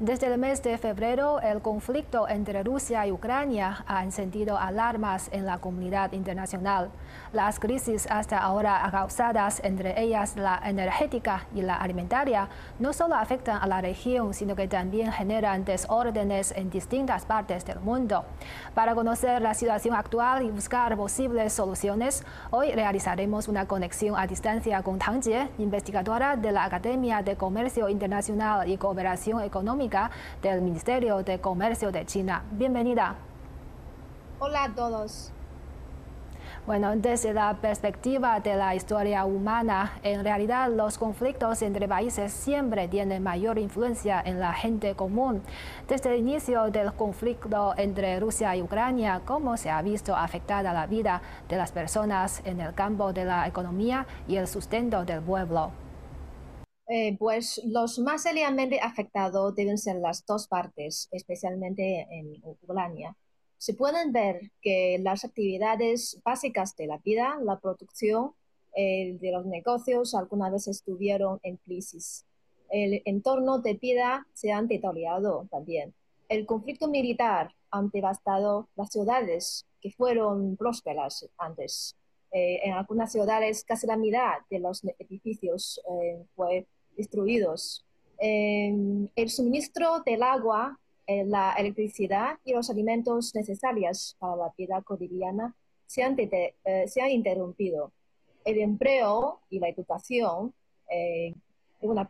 Desde el mes de febrero, el conflicto entre Rusia y Ucrania ha encendido alarmas en la comunidad internacional. Las crisis hasta ahora causadas, entre ellas la energética y la alimentaria, no solo afectan a la región, sino que también generan desórdenes en distintas partes del mundo. Para conocer la situación actual y buscar posibles soluciones, hoy realizaremos una conexión a distancia con Tang Jie, investigadora de la Academia de Comercio Internacional y Cooperación Económica del Ministerio de Comercio de China. Bienvenida. Hola a todos. Bueno, desde la perspectiva de la historia humana, en realidad los conflictos entre países siempre tienen mayor influencia en la gente común. Desde el inicio del conflicto entre Rusia y Ucrania, ¿cómo se ha visto afectada la vida de las personas en el campo de la economía y el sustento del pueblo? Eh, pues los más seriamente afectados deben ser las dos partes, especialmente en Ucrania. Se pueden ver que las actividades básicas de la vida, la producción eh, de los negocios, alguna vez estuvieron en crisis. El entorno de vida se ha deteriorado también. El conflicto militar ha devastado las ciudades que fueron prósperas antes. Eh, en algunas ciudades casi la mitad de los edificios fue destruidos. el suministro del agua, eh, la electricidad y los alimentos necesarios para la vida cotidiana se han, eh, interrumpido. El empleo y la educación eh, una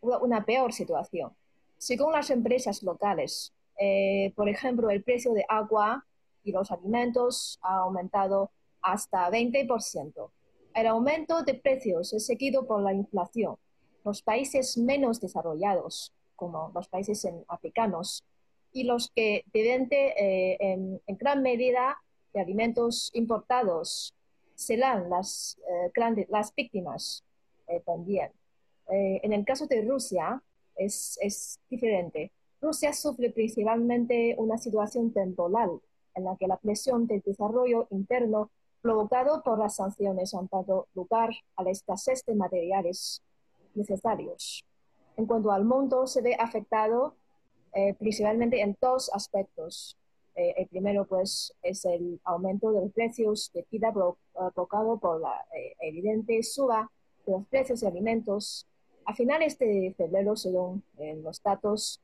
una peor situación. Según las empresas locales, eh, por ejemplo, el precio de agua y los alimentos ha aumentado hasta 20%. El aumento de precios es seguido por la inflación los países menos desarrollados, como los países africanos, y los que deben eh, en, gran medida de alimentos importados serán las, eh, las víctimas eh, también. en el caso de Rusia es, es, diferente. Rusia sufre principalmente una situación temporal en la que la presión del desarrollo interno provocado por las sanciones han dado lugar a la escasez de materiales necesarios. En cuanto al mundo, se ve afectado eh, principalmente en dos aspectos. Eh, el primero, pues, es el aumento de los precios de vida eh, provocado por la evidente suba de los precios de alimentos. A finales de febrero, según los datos,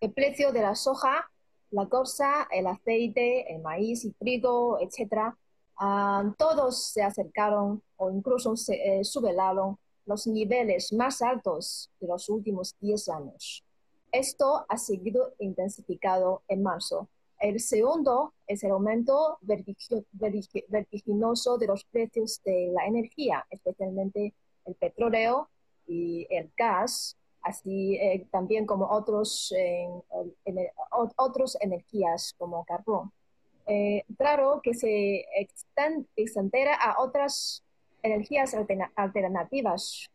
el precio de la soja, la cosa, el aceite, el maíz y trigo, etcétera, ah, todos se acercaron o incluso se subelaron los niveles más altos de los últimos 10 años. Esto ha seguido intensificado en marzo. El segundo es el aumento vertiginoso de los precios de la energía, especialmente el petróleo y el gas, así eh, también como otros, otros energías como carbón. Eh, claro que se extendera a otras energías alternativas.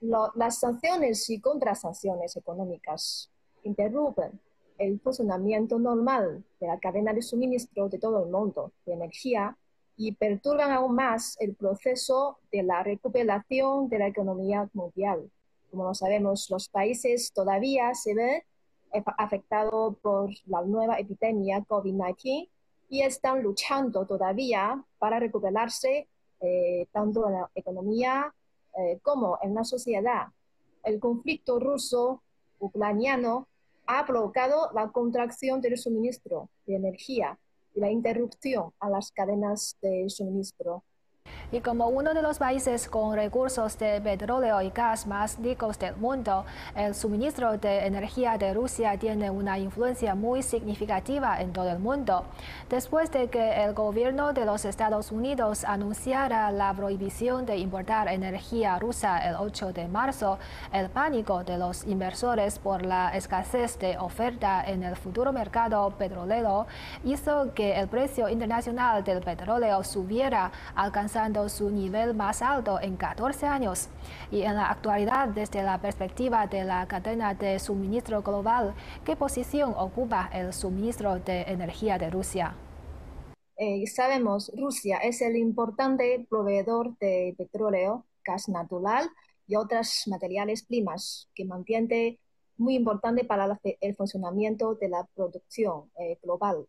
las sanciones y contrasanciones económicas interrumpen el funcionamiento normal de la cadena de suministro de todo el mundo de energía y perturban aún más el proceso de la recuperación de la economía mundial. Como lo sabemos, los países todavía se ven afectados por la nueva epidemia COVID-19 y están luchando todavía para recuperarse eh, tanto en la economía eh, como en la sociedad. El conflicto ruso-ucraniano ha provocado la contracción del suministro de energía y la interrupción a las cadenas de suministro y como uno de los países con recursos de petróleo y gas más ricos del mundo, el suministro de energía de Rusia tiene una influencia muy significativa en todo el mundo. Después de que el gobierno de los Estados Unidos anunciara la prohibición de importar energía rusa el 8 de marzo, el pánico de los inversores por la escasez de oferta en el futuro mercado petrolero hizo que el precio internacional del petróleo subiera, alcanzando su nivel más alto en 14 años. Y en la actualidad, desde la perspectiva de la cadena de suministro global, ¿qué posición ocupa el suministro de energía de Rusia? eh, sabemos, Rusia es el importante proveedor de petróleo, gas natural y otros materiales primas que mantiene muy importante para el funcionamiento de la producción eh, global.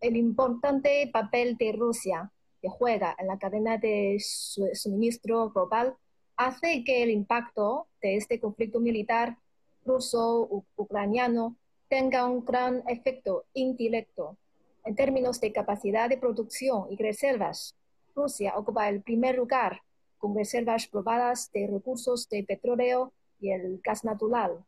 El importante papel de Rusia que juega en la cadena de suministro global hace que el impacto de este conflicto militar ruso-ucraniano tenga un gran efecto indirecto en términos de capacidad de producción y reservas. Rusia ocupa el primer lugar con reservas probadas de recursos de petróleo y el gas natural.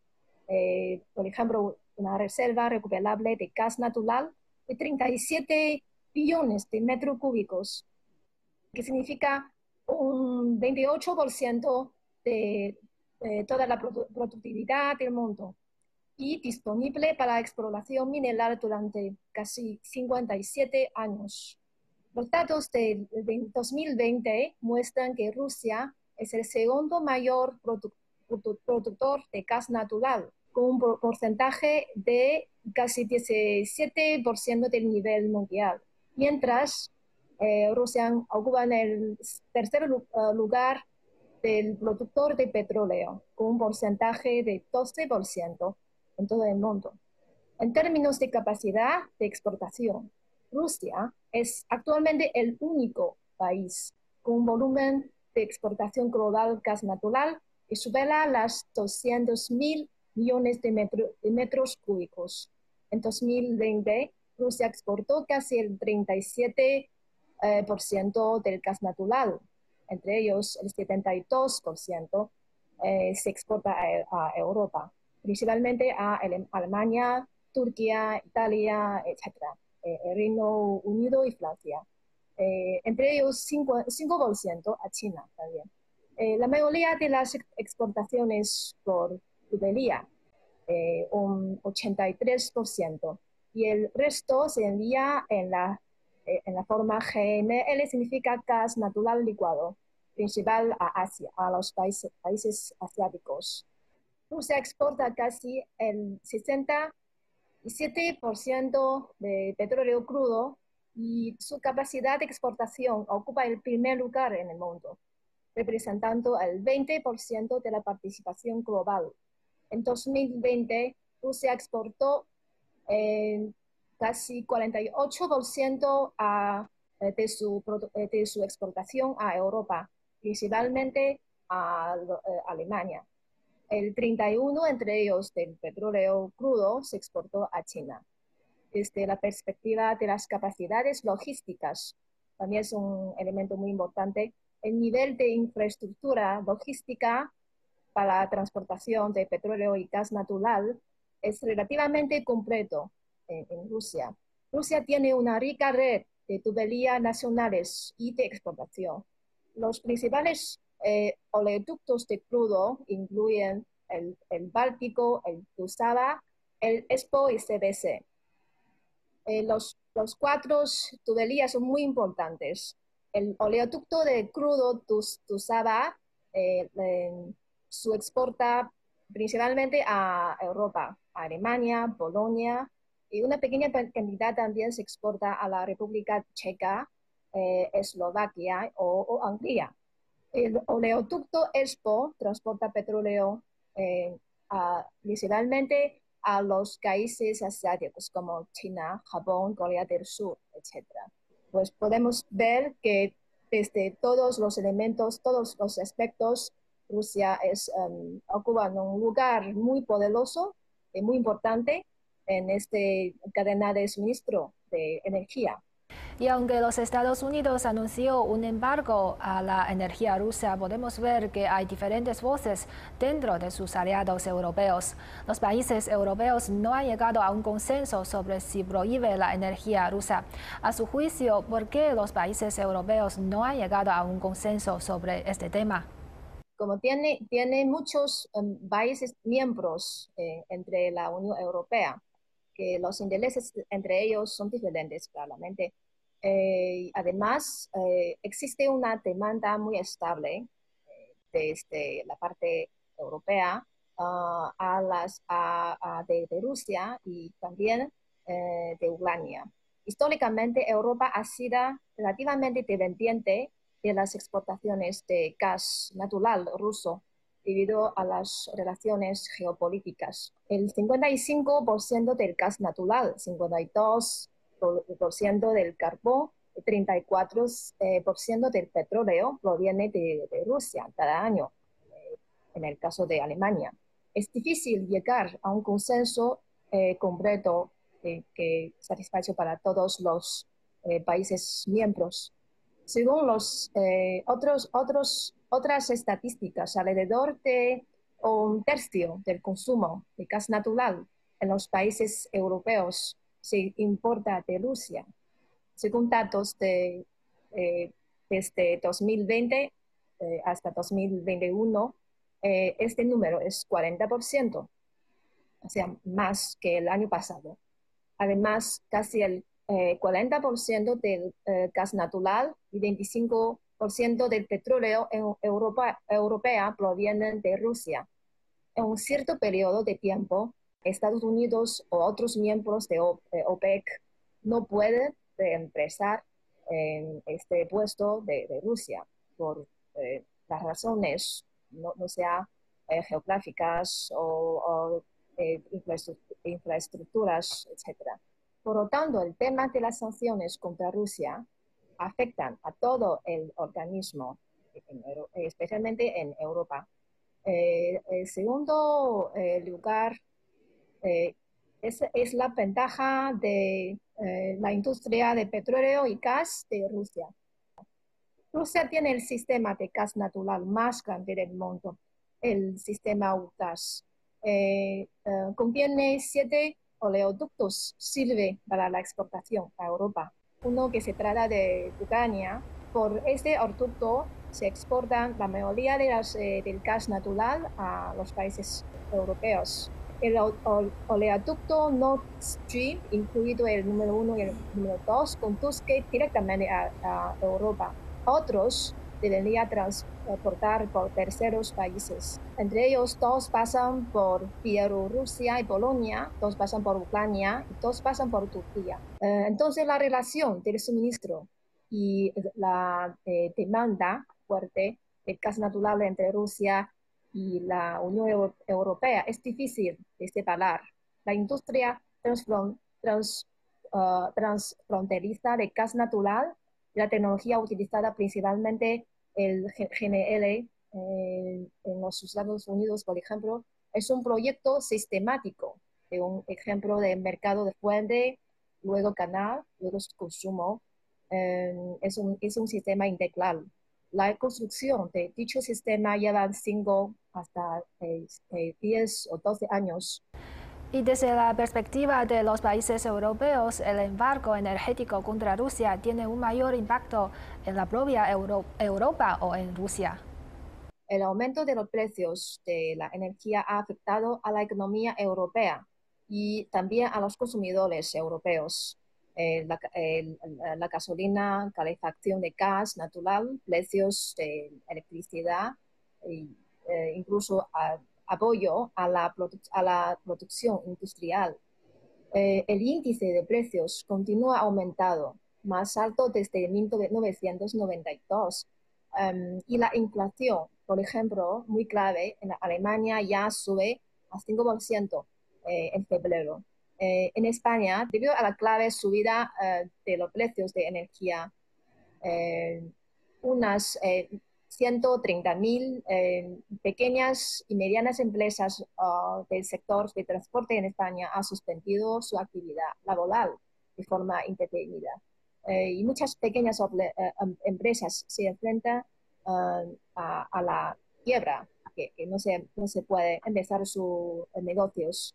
Eh, por ejemplo, una reserva recuperable de gas natural de 37 billones de metros cúbicos, que significa un 28% de, toda la productividad del mundo y disponible para exploración mineral durante casi 57 años. Los datos de 2020 muestran que Rusia es el segundo mayor productor de gas natural, con un porcentaje de casi 17% del nivel mundial, mientras eh, Rusia ocupa el tercer eh, lugar del productor de petróleo, con un porcentaje de 12% en todo el mundo. En términos de capacidad de exportación, Rusia es actualmente el único país con un volumen de exportación global gas natural que supera las 200 mil millones de, metros cúbicos. En 2020, Rusia exportó casi el 37% eh, por ciento del gas natural. Entre ellos, el 72% eh, se exporta a Europa principalmente a Alemania, Turquía, Italia, etc., eh, Reino Unido y Francia. Eh, entre ellos 5%, a China también. Eh, la mayoría de las exportaciones por tubería, un 83%, y el resto se envía en la, en la forma GNL, significa gas natural licuado, principal a Asia, a los países, países asiáticos. Rusia exporta casi el 67% de petróleo crudo y su capacidad de exportación ocupa el primer lugar en el mundo, representando el 20% de la participación global. En 2020, Rusia exportó eh, casi 48% eh, de, su, eh, de su exportación a Europa, principalmente a Alemania. El 31 entre ellos del petróleo crudo se exportó a China. Desde la perspectiva de las capacidades logísticas, también es un elemento muy importante, el nivel de infraestructura logística para la transportación de petróleo y gas natural es relativamente completo en, Rusia. Rusia tiene una rica red de tuberías nacionales y de exportación. Los principales eh, oleoductos de crudo incluyen el, Báltico, el Tusaba, el ESPO y CBC. Eh, los, los cuatro tuberías son muy importantes. El oleoducto de crudo Tus, Tusaba eh, exporta principalmente a Europa, a Alemania, Polonia, y una pequeña cantidad también se exporta a la República Checa, Eslovaquia o, Hungría. El oleoducto ESPO transporta petróleo eh, principalmente a los países asiáticos como China, Japón, Corea del Sur, etc. Pues podemos ver que desde todos los elementos, todos los aspectos, Rusia es, um, ocupa un lugar muy poderoso y muy importante en esta cadena de suministro de energía. Y aunque los Estados Unidos anunció un embargo a la energía rusa, podemos ver que hay diferentes voces dentro de sus aliados europeos. Los países europeos no han llegado a un consenso sobre si prohíbe la energía rusa. A su juicio, ¿por qué los países europeos no han llegado a un consenso sobre este tema? Como tiene, tiene muchos um, países miembros eh, entre la Unión Europea, que los intereses entre ellos son diferentes, claramente. Eh, además, eh, existe una demanda muy estable eh, desde la parte europea ah, a las, de, Rusia y también de Ucrania. Históricamente, Europa ha sido relativamente dependiente de las exportaciones de gas natural ruso debido a las relaciones geopolíticas. El 55% del gas natural, 52% del carbón, 34% eh, del petróleo proviene de, Rusia cada año, eh, en el caso de Alemania. Es difícil llegar a un consenso eh, completo que satisface para todos los países miembros. Según los otros, otros otras estadísticas, alrededor de un tercio del consumo de gas natural en los países europeos se importa de Rusia. Según datos de, eh, desde 2020 eh, hasta 2021, eh, este número es 40%, o sea, más que el año pasado. Además, casi el 40% del gas natural y 25% del petróleo en Europa, europea proviene de Rusia. En un cierto periodo de tiempo, Estados Unidos o otros miembros de OPEC no pueden reemplazar en este puesto de, Rusia por eh, las razones, no, sea eh, geográficas o, eh, infraestructuras, etc. Por lo tanto, el tema de las sanciones contra Rusia afectan a todo el organismo, especialmente en Europa. Eh, el segundo eh, lugar eh, es, la ventaja de la industria de petróleo y gas de Rusia. Rusia tiene el sistema de gas natural más grande del mundo, el sistema UTAS. contiene siete oleoductos, sirve para la exportación a Europa uno que se trata de Ucrania. Por este orducto se exportan la mayoría de las, eh, del gas natural a los países europeos. El oleoducto Nord Stream, incluido el número uno y el número dos, conduce directamente a, a Europa. Otros debería transportar por terceros países. Entre ellos, dos pasan por Bielorrusia y Polonia, dos pasan por Ucrania y dos pasan por Turquía. Eh, entonces, la relación del suministro y la eh, demanda fuerte de gas natural entre Rusia y la Unión Europea es difícil de separar. La industria trans, uh, transfronteriza de gas natural la tecnología utilizada principalmente el GNL eh, en los Estados Unidos, por ejemplo, es un proyecto sistemático de un ejemplo de mercado de fuente, luego canal, luego consumo. Eh, es, un, es un sistema integral. La construcción de dicho sistema lleva 5 hasta 10 eh, o 12 años. Y desde la perspectiva de los países europeos, el embargo energético contra Rusia tiene un mayor impacto en la propia Europa o en Rusia. El aumento de los precios de la energía ha afectado a la economía europea y también a los consumidores europeos. Eh, la, gasolina, calefacción de gas natural, precios de electricidad, e, incluso a apoyo a la, a la producción industrial. Eh, el índice de precios continúa aumentado, más alto desde 1992. Em, y la inflación, por ejemplo, muy clave, en Alemania ya sube a 5% eh, en febrero. Eh, en España, debido a la clave subida de los precios de energía, unas 130.000 eh, pequeñas y medianas empresas ah, del sector de transporte en España han suspendido su actividad laboral de forma indefinida. Eh, y muchas pequeñas eh, em, empresas se enfrentan ah, a, la quiebra, que, no, se, no se puede empezar sus negocios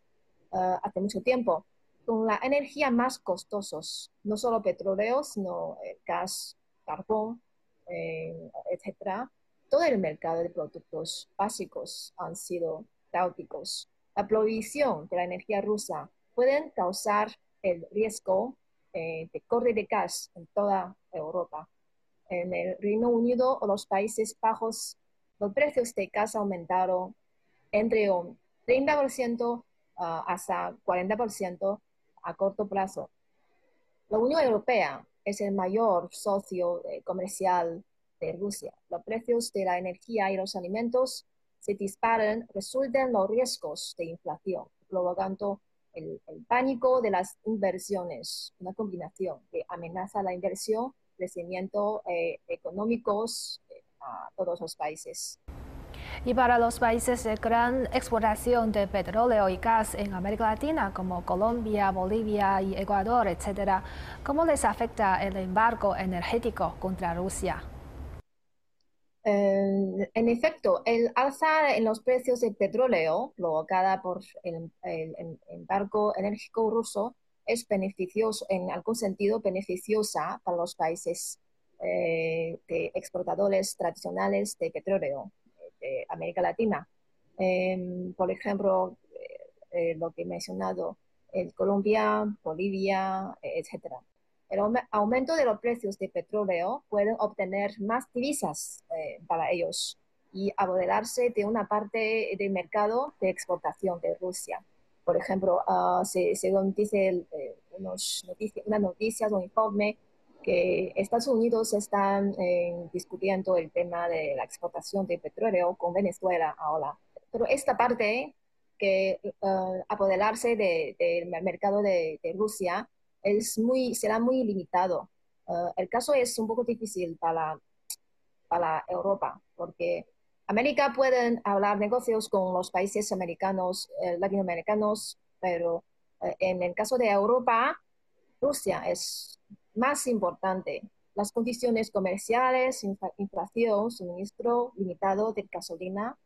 hace mucho tiempo. Con la energía más costosos, no solo petróleo, sino gas, carbón, eh, etcétera, todo el mercado de productos básicos han sido caóticos. La provisión de la energía rusa puede causar el riesgo eh, de corte de gas en toda Europa. En el Reino Unido o los Países Bajos, los precios de gas aumentaron entre un 30% ah, hasta 40% a corto plazo. La Unión Europea es el mayor socio eh, comercial de Rusia. Los precios de la energía y los alimentos se disparan, resultan los riesgos de inflación, provocando el, pánico de las inversiones, una combinación que amenaza la inversión, crecimiento eh, económicos eh, a todos los países. Y para los países de gran exportación de petróleo y gas en América Latina, como Colombia, Bolivia y Ecuador, etc., ¿cómo les afecta el embargo energético contra Rusia? Eh, en efecto, el alza en los precios del petróleo provocada por el, embargo energético ruso es beneficioso, en algún sentido beneficiosa para los países eh, exportadores tradicionales de petróleo de América Latina. Em, por ejemplo, eh, lo que he mencionado, el Colombia, Bolivia, etc el aumento de los precios de petróleo pueden obtener más divisas eh, para ellos y apoderarse de una parte del mercado de exportación de Rusia. Por ejemplo, uh, según dice eh, unos una noticia o informe que Estados Unidos están eh, discutiendo el tema de la exportación de petróleo con Venezuela ahora. Pero esta parte que uh, apoderarse del mercado de, de Rusia es muy, será muy limitado. Uh, el caso es un poco difícil para, para Europa, porque América pueden hablar negocios con los países americanos, eh, latinoamericanos, pero eh, en el caso de Europa, Rusia es más importante. Las condiciones comerciales, inflación, suministro limitado de gasolina,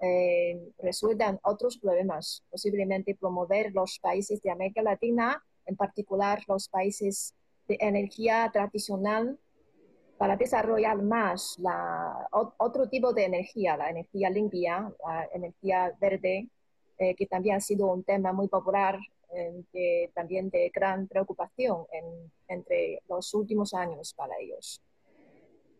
eh, resultan otros problemas, posiblemente promover los países de América Latina en particular los países de energía tradicional, para desarrollar más la, otro tipo de energía, la energía limpia, la energía verde, eh, que también ha sido un tema muy popular, eh, también de gran preocupación entre los últimos años para ellos.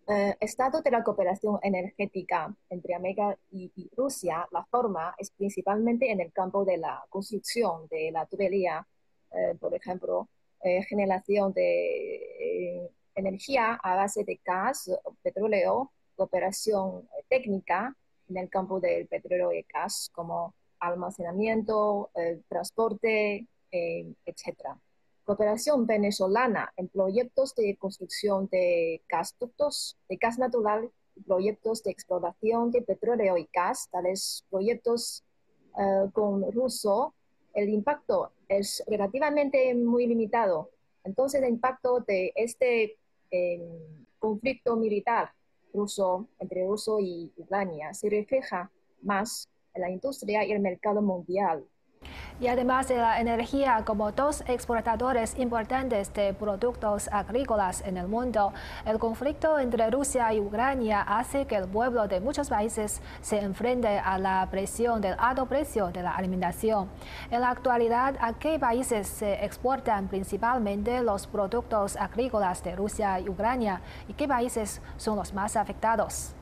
Eh, estado de la cooperación energética entre América y, y, Rusia, la forma es principalmente en el campo de la construcción de la tubería eh, por ejemplo, eh, generación de eh, energía a base de gas, petróleo, cooperación técnica en el campo del petróleo y gas, como almacenamiento, transporte, etc. Cooperación venezolana en proyectos de construcción de gasductos de gas natural, proyectos de explotación de petróleo y gas, tales proyectos con ruso el impacto es relativamente muy limitado. Entonces, el impacto de este em, conflicto militar ruso entre Rusia y Ucrania se refleja más la industria y el mercado mundial y además de la energía como dos exportadores importantes de productos agrícolas en el mundo, el conflicto entre Rusia y Ucrania hace que el pueblo de muchos países se enfrente a la presión del alto precio de la alimentación. En la actualidad, ¿a qué países se exportan principalmente los productos agrícolas de Rusia y Ucrania? ¿Y qué países son los más afectados?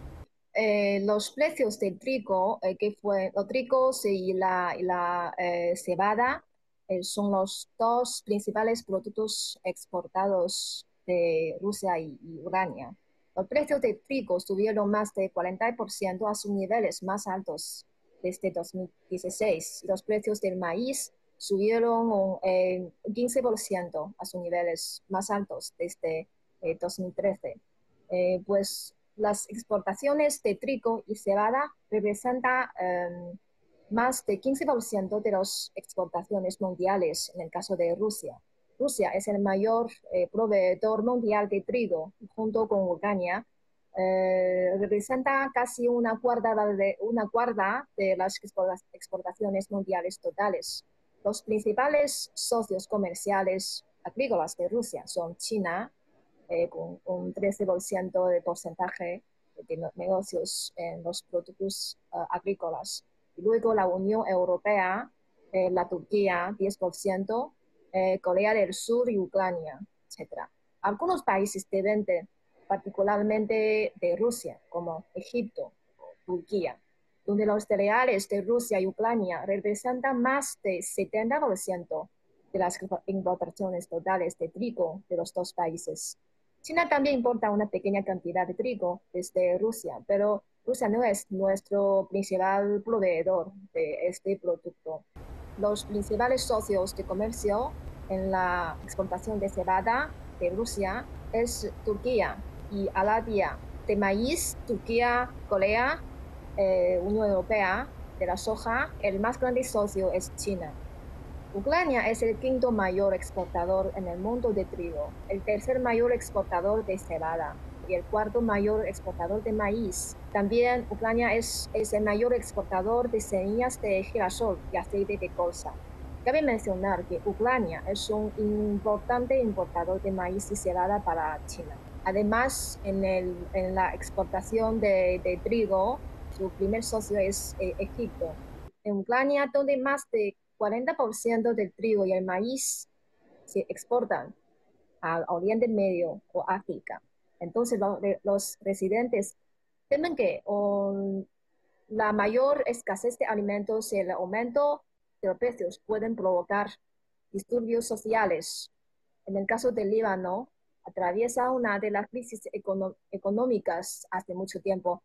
Eh, los precios del trigo, eh, que fue los trigos y la, la eh, cebada, son los dos principales productos exportados de Rusia y, Ucrania. Los precios del trigo subieron más de 40% a sus niveles más altos desde 2016. Los precios del maíz subieron un 15% a sus niveles más altos desde 2013. pues las exportaciones de trigo y cebada representan em, más de 15% de las exportaciones mundiales en el caso de Rusia. Rusia es el mayor eh, proveedor mundial de trigo junto con Ucrania. Eh, representa casi una cuarta, de, una cuarta de las exportaciones mundiales totales. Los principales socios comerciales agrícolas de Rusia son China, eh, con un 13% de porcentaje de negocios en los productos eh, agrícolas. Y luego la Unión Europea, eh, la Turquía, 10%, Corea del Sur y Ucrania, etc. Algunos países de particularmente de Rusia, como Egipto o Turquía, donde los cereales de Rusia y Ucrania representan más de 70% de las importaciones totales de trigo de los dos países. China también importa una pequeña cantidad de trigo desde Rusia, pero Rusia no es nuestro principal proveedor de este producto. Los principales socios de comercio en la exportación de cebada de Rusia es Turquía y Arabia. De maíz, Turquía, Corea, eh, Unión Europea. De la soja, el más grande socio es China. Ucrania es el quinto mayor exportador en el mundo de trigo, el tercer mayor exportador de cebada y el cuarto mayor exportador de maíz. También Ucrania es, es el mayor exportador de semillas de girasol y aceite de colza. Cabe mencionar que Ucrania es un importante importador de maíz y cebada para China. Además, en, el, en la exportación de, de, trigo, su primer socio es eh, Egipto. En Ucrania, donde más de 40% del trigo y el maíz se exportan al Oriente Medio o África. Entonces los, residentes temen que la mayor escasez de alimentos y el aumento de los precios pueden provocar disturbios sociales. En el caso del Líbano, atraviesa una de las crisis económicas hace mucho tiempo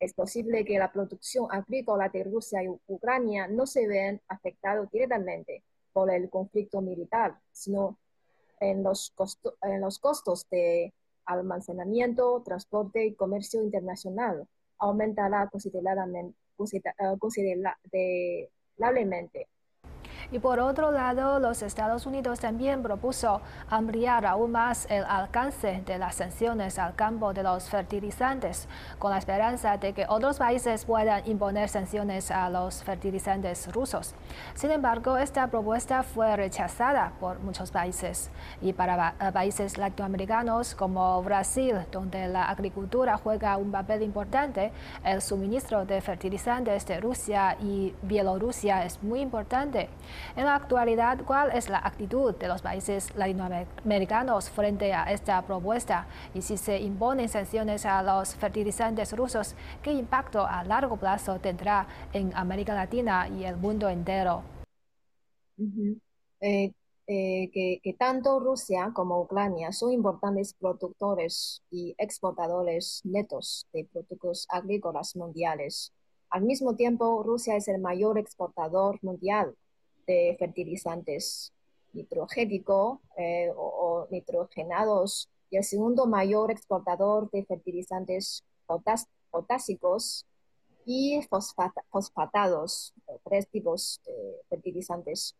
es posible que la producción agrícola de Rusia y Ucrania no se vean afectados directamente por el conflicto militar, sino en los, en los costos de almacenamiento, transporte y comercio internacional aumentará considerablemente. Y por otro lado, los Estados Unidos también propuso ampliar aún más el alcance de las sanciones al campo de los fertilizantes, con la esperanza de que otros países puedan imponer sanciones a los fertilizantes rusos. Sin embargo, esta propuesta fue rechazada por muchos países. Y para países latinoamericanos como Brasil, donde la agricultura juega un papel importante, el suministro de fertilizantes de Rusia y Bielorrusia es muy importante. En la actualidad, ¿cuál es la actitud de los países latinoamericanos frente a esta propuesta? Y si se imponen sanciones a los fertilizantes rusos, ¿qué impacto a largo plazo tendrá en América Latina y el mundo entero? Eh, eh, que, tanto Rusia como Ucrania son importantes productores y exportadores netos de productos agrícolas mundiales. Al mismo tiempo, Rusia es el mayor exportador mundial de fertilizantes nitrogénico eh, o, nitrogenados y el segundo mayor exportador de fertilizantes potásicos y fosfatados, tres tipos de fertilizantes.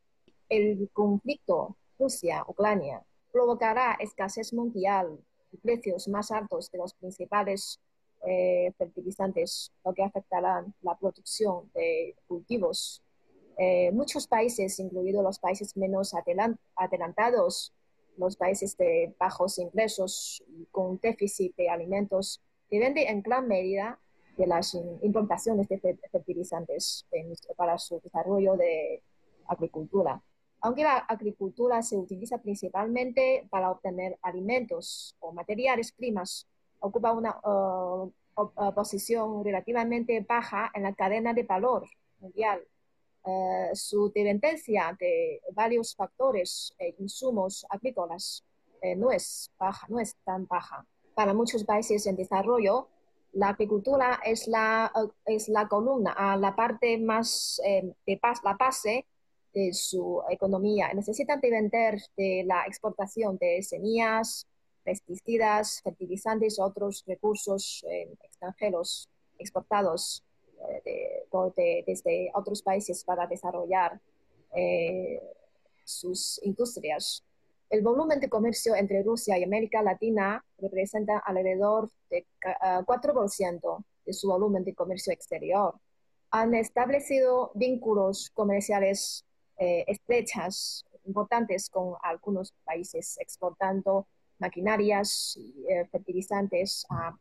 El conflicto Rusia-Ucrania provocará escasez mundial y precios más altos de los principales eh, fertilizantes, lo que afectará la producción de cultivos eh, muchos países, incluidos los países menos adelantados, los países de bajos ingresos y con déficit de alimentos, dependen en gran medida de las importaciones de fertilizantes para su desarrollo de agricultura. Aunque la agricultura se utiliza principalmente para obtener alimentos o materiales primas, ocupa una uh, posición relativamente baja en la cadena de valor mundial eh, su dependencia de varios factores e insumos agrícolas eh, no es baja, no es tan baja. Para muchos países en desarrollo, la agricultura es la, es la columna, la parte más de la base de su economía. Necesitan depender de la exportación de semillas, pesticidas, fertilizantes y otros recursos extranjeros exportados de, desde otros países para desarrollar eh, sus industrias. El volumen de comercio entre Rusia y América Latina representa alrededor de 4% de su volumen de comercio exterior. Han establecido vínculos comerciales eh, estrechas, importantes con algunos países, exportando maquinarias y eh, fertilizantes a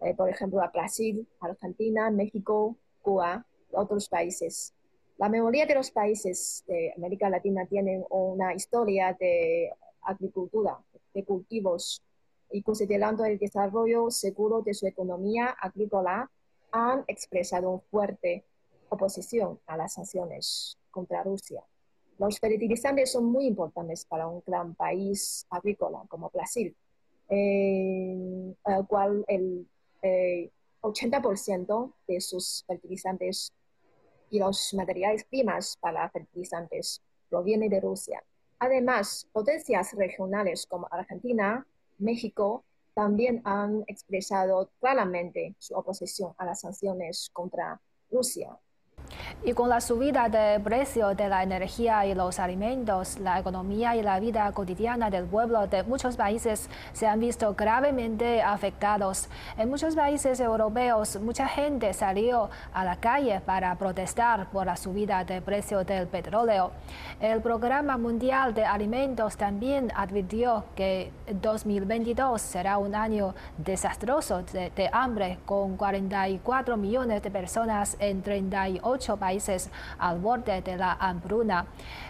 eh, por ejemplo, a Brasil, Argentina, México, Cuba, otros países. La mayoría de los países de América Latina tienen una historia de agricultura, de cultivos, y considerando el desarrollo seguro de su economía agrícola, han expresado fuerte oposición a las sanciones contra Rusia. Los fertilizantes son muy importantes para un gran país agrícola como Brasil, en el cual el 80% de sus fertilizantes y los materiales primas para fertilizantes provienen de Rusia. Además, potencias regionales como Argentina, México, también han expresado claramente su oposición a las sanciones contra Rusia. Y con la subida de precio de la energía y los alimentos, la economía y la vida cotidiana del pueblo de muchos países se han visto gravemente afectados. En muchos países europeos, mucha gente salió a la calle para protestar por la subida de precio del petróleo. El Programa Mundial de Alimentos también advirtió que 2022 será un año desastroso de, de hambre, con 44 millones de personas en 38 países al borde de la hambruna.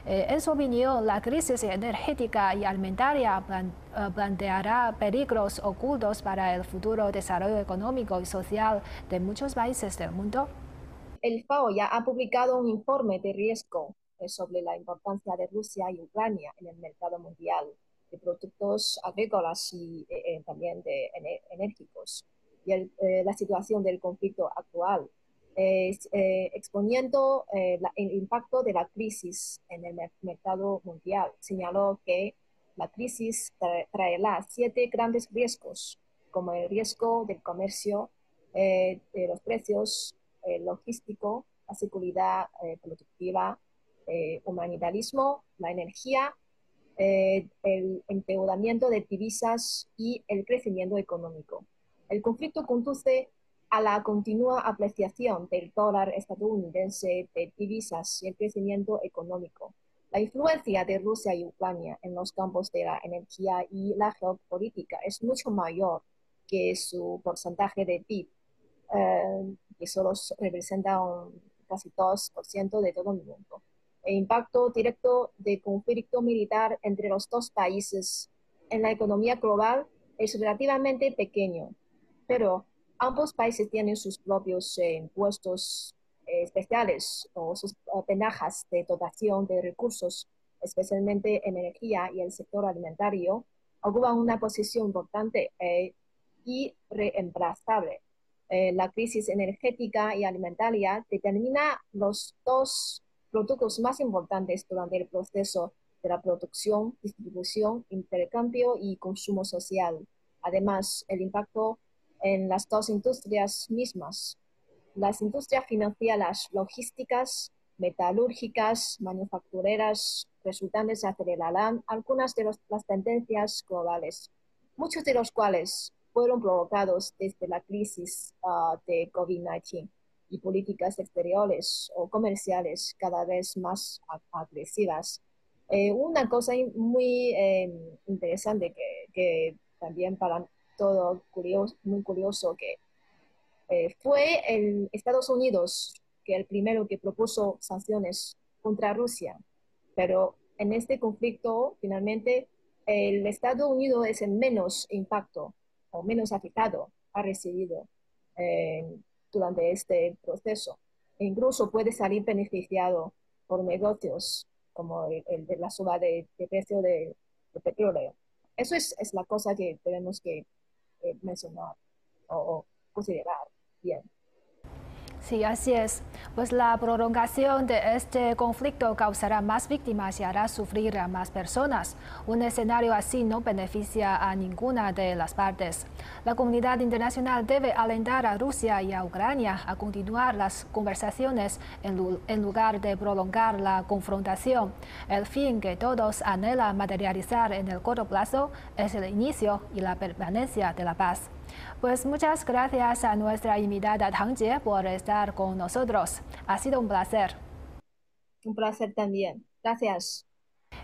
Eh, en su opinión, la crisis energética y alimentaria eh, planteará peligros ocultos para el futuro desarrollo económico y social de muchos países del mundo. El FAO ya ha publicado un informe de riesgo eh, sobre la importancia de Rusia y Ucrania en el mercado mundial de productos agrícolas y también de enérgicos y la situación del conflicto actual eh, exponiendo eh, el impacto de la crisis en el mercado mundial. Señaló que la crisis traerá siete grandes riesgos, como el riesgo del comercio, eh, de los precios, el logístico, la seguridad productiva, humanitarismo, la energía, el empeoramiento de divisas y el crecimiento económico. El conflicto conduce a la continua apreciación del dólar estadounidense de divisas y el crecimiento económico. La influencia de Rusia y Ucrania en los campos de la energía y la geopolítica es mucho mayor que su porcentaje de PIB, eh, que solo representa un casi 2% de todo el mundo. El impacto directo del conflicto militar entre los dos países en la economía global es relativamente pequeño, pero ambos países tienen sus propios eh, impuestos eh, especiales o sus ventajas de dotación de recursos, especialmente en energía y el sector alimentario, ocupan una posición importante e irreemplazable. la crisis energética y alimentaria determina los dos productos más importantes durante el proceso de la producción, distribución, intercambio y consumo social. Además, el impacto en las dos industrias mismas. Las industrias financieras, logísticas, metalúrgicas, manufactureras resultantes acelerarán algunas de las tendencias globales, muchos de los cuales fueron provocados desde la crisis ah, de COVID-19 y políticas exteriores o comerciales cada vez más agresivas. Eh, una cosa muy eh, interesante que, que también para todo curioso, muy curioso que eh, fue el Estados Unidos que el primero que propuso sanciones contra Rusia, pero en este conflicto finalmente el Estados Unidos es el menos impacto o menos afectado ha recibido eh, durante este proceso. E incluso puede salir beneficiado por negocios como el, de la suba de, precio de, petróleo. Eso es, es la cosa que tenemos que eh, mencionar o, considerar bien. Sí, así es. Pues la prolongación de este conflicto causará más víctimas y hará sufrir a más personas. Un escenario así no beneficia a ninguna de las partes. La comunidad internacional debe alentar a Rusia y a Ucrania a continuar las conversaciones en lugar de prolongar la confrontación. El fin que todos anhelan materializar en el corto plazo es el inicio y la permanencia de la paz. Pues muchas gracias a nuestra invitada Tang Jie por estar con nosotros. Ha sido un placer. Un placer también. Gracias.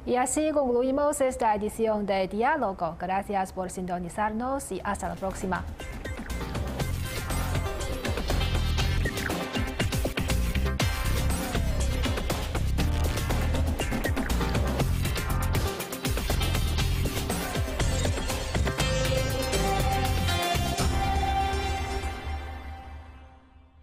Y así concluimos esta edición de Diálogo. Gracias por sintonizarnos y hasta la próxima.